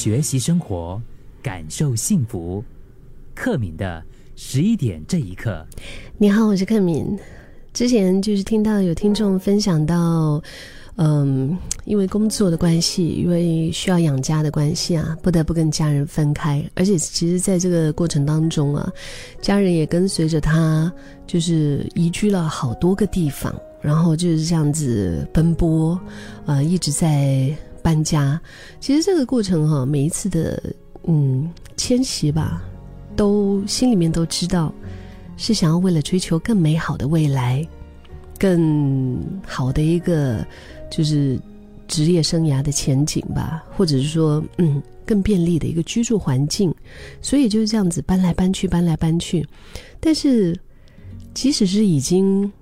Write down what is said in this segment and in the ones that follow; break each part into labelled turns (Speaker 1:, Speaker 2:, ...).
Speaker 1: 学习生活，感受幸福。克敏的十一点这一刻，
Speaker 2: 你好，我是克敏。之前就是听到有听众分享到，嗯，因为工作的关系，因为需要养家的关系啊，不得不跟家人分开。而且，其实在这个过程当中啊，家人也跟随着他，就是移居了好多个地方，然后就是这样子奔波，啊，一直在搬家。其实这个过程哈，每一次的嗯迁徙吧，都心里面都知道。是想要为了追求更美好的未来，更好的一个就是职业生涯的前景吧，或者是说，嗯，更便利的一个居住环境，所以就是这样子搬来搬去，搬来搬去。但是，即使是已经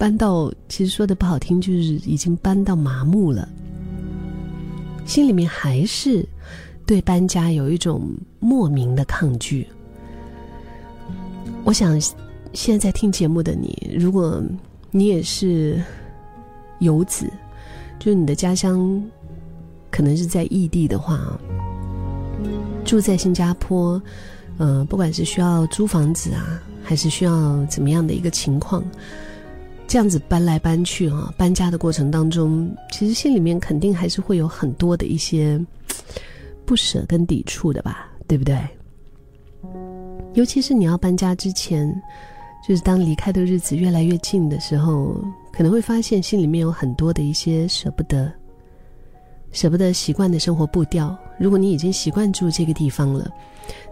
Speaker 2: 搬到，其实说的不好听，就是已经搬到麻木了，心里面还是对搬家有一种莫名的抗拒。我想，现在在听节目的你，如果你也是游子，就是你的家乡可能是在异地的话，住在新加坡，呃，不管是需要租房子啊，还是需要怎么样的一个情况，这样子搬来搬去哈，搬家的过程当中，其实心里面肯定还是会有很多的一些 不舍跟抵触的吧，对不对？尤其是你要搬家之前，就是当离开的日子越来越近的时候，可能会发现心里面有很多的一些舍不得，舍不得习惯的生活步调。如果你已经习惯住这个地方了，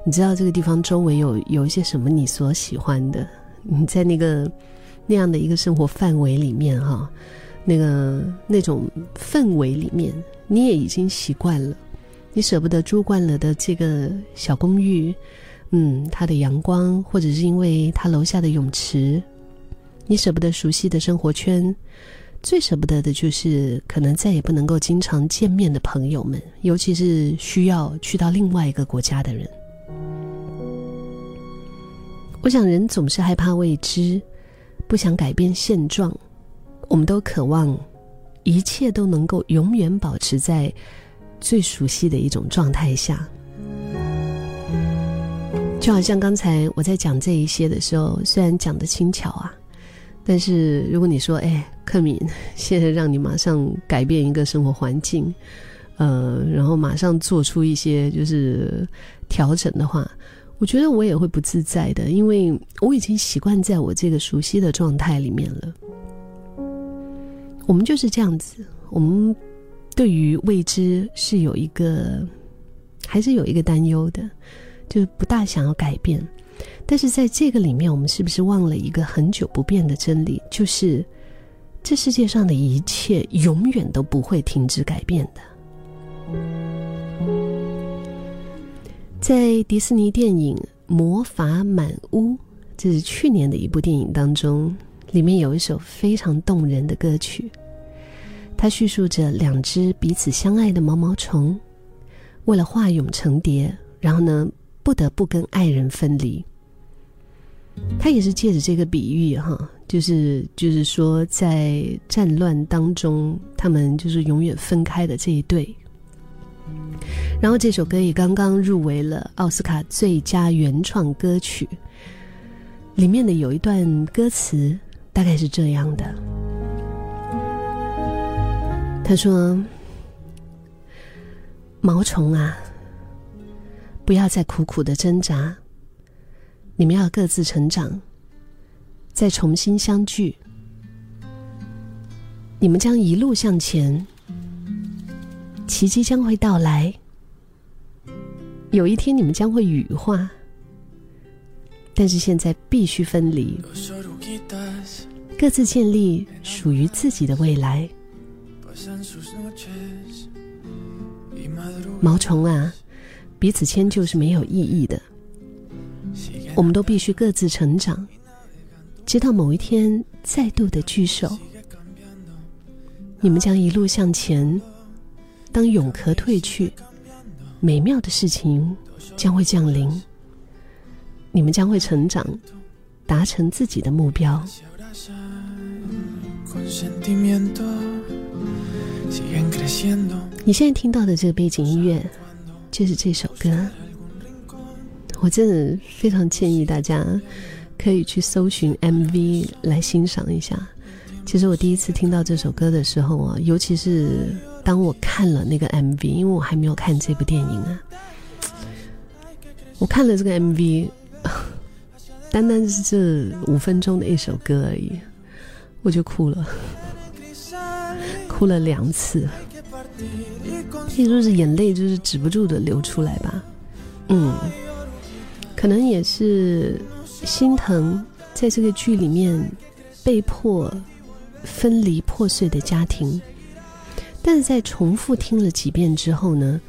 Speaker 2: 你知道这个地方周围有有一些什么你所喜欢的，你在那个那样的一个生活范围里面哈，那个那种氛围里面，你也已经习惯了，你舍不得住惯了的这个小公寓。嗯，它的阳光，或者是因为它楼下的泳池，你舍不得熟悉的生活圈，最舍不得的就是可能再也不能够经常见面的朋友们，尤其是需要去到另外一个国家的人。我想，人总是害怕未知，不想改变现状，我们都渴望一切都能够永远保持在最熟悉的一种状态下。就好像刚才我在讲这一些的时候，虽然讲的轻巧啊，但是如果你说，哎，克敏，现在让你马上改变一个生活环境，呃，然后马上做出一些就是调整的话，我觉得我也会不自在的，因为我已经习惯在我这个熟悉的状态里面了。我们就是这样子，我们对于未知是有一个，还是有一个担忧的。就不大想要改变，但是在这个里面，我们是不是忘了一个很久不变的真理？就是这世界上的一切永远都不会停止改变的。在迪士尼电影《魔法满屋》这是去年的一部电影当中，里面有一首非常动人的歌曲，它叙述着两只彼此相爱的毛毛虫，为了化蛹成蝶，然后呢？不得不跟爱人分离，他也是借着这个比喻哈，就是就是说，在战乱当中，他们就是永远分开的这一对。然后这首歌也刚刚入围了奥斯卡最佳原创歌曲，里面的有一段歌词大概是这样的：他说，毛虫啊。不要再苦苦的挣扎，你们要各自成长，再重新相聚。你们将一路向前，奇迹将会到来。有一天，你们将会羽化，但是现在必须分离，各自建立属于自己的未来。毛虫啊！彼此迁就，是没有意义的。我们都必须各自成长，直到某一天再度的聚首。你们将一路向前，当永壳退去，美妙的事情将会降临。你们将会成长，达成自己的目标。你现在听到的这个背景音乐，就是这首歌。我真的非常建议大家可以去搜寻 MV 来欣赏一下。其实我第一次听到这首歌的时候啊，尤其是当我看了那个 MV，因为我还没有看这部电影啊，我看了这个 MV，单单是这五分钟的一首歌而已，我就哭了，哭了两次。可以说是眼泪就是止不住的流出来吧，嗯，可能也是心疼，在这个剧里面被迫分离破碎的家庭，但是在重复听了几遍之后呢，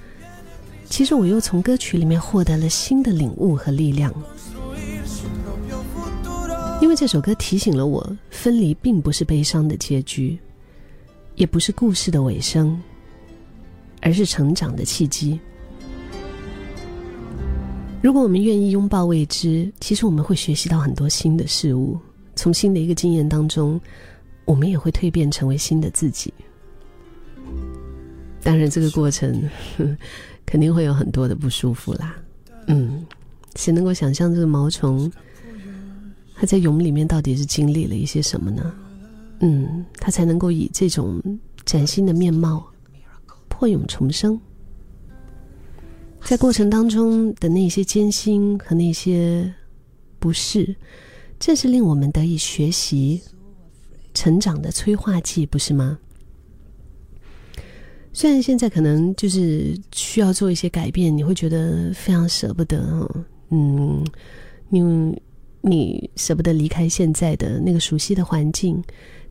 Speaker 2: 其实我又从歌曲里面获得了新的领悟和力量，因为这首歌提醒了我，分离并不是悲伤的结局，也不是故事的尾声。而是成长的契机。如果我们愿意拥抱未知，其实我们会学习到很多新的事物。从新的一个经验当中，我们也会蜕变成为新的自己。当然，这个过程 肯定会有很多的不舒服啦。嗯，谁能够想象这个毛虫，它在蛹里面到底是经历了一些什么呢？嗯，它才能够以这种崭新的面貌。破蛹重生，在过程当中的那些艰辛和那些不适，正是令我们得以学习、成长的催化剂，不是吗？虽然现在可能就是需要做一些改变，你会觉得非常舍不得，嗯，你你舍不得离开现在的那个熟悉的环境，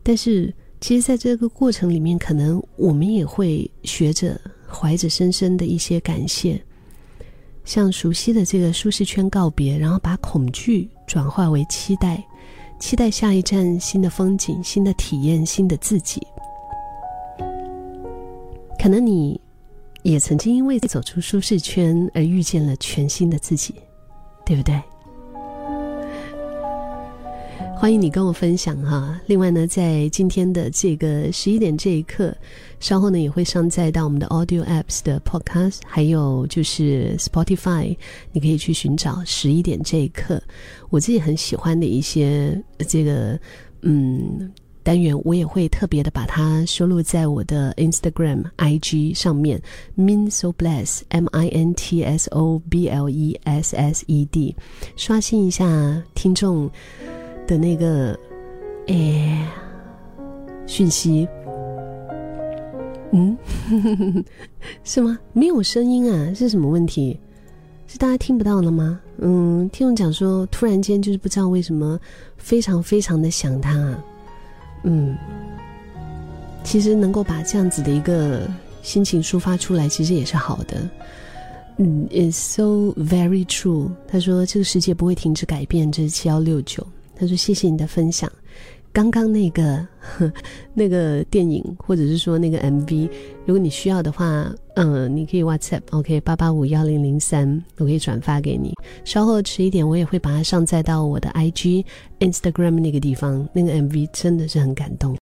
Speaker 2: 但是。其实，在这个过程里面，可能我们也会学着怀着深深的一些感谢，向熟悉的这个舒适圈告别，然后把恐惧转化为期待，期待下一站新的风景、新的体验、新的自己。可能你也曾经因为走出舒适圈而遇见了全新的自己，对不对？欢迎你跟我分享哈。另外呢，在今天的这个十一点这一刻，稍后呢也会上载到我们的 Audio Apps 的 Podcast，还有就是 Spotify，你可以去寻找十一点这一刻。我自己很喜欢的一些这个嗯单元，我也会特别的把它收录在我的 Instagram IG 上面。Min so bless M I N T S O B L E S S E D，刷新一下听众。的那个，哎，讯息，嗯，是吗？没有声音啊？是什么问题？是大家听不到了吗？嗯，听众讲说，突然间就是不知道为什么，非常非常的想他。嗯，其实能够把这样子的一个心情抒发出来，其实也是好的。嗯，It's so very true。他说，这个世界不会停止改变。这是七幺六九。他说：“谢谢你的分享。刚刚那个 那个电影，或者是说那个 MV，如果你需要的话，嗯，你可以 WhatsApp OK 八八五幺零零三，我可以转发给你。稍后迟一点，我也会把它上载到我的 IG Instagram 那个地方。那个 MV 真的是很感动。”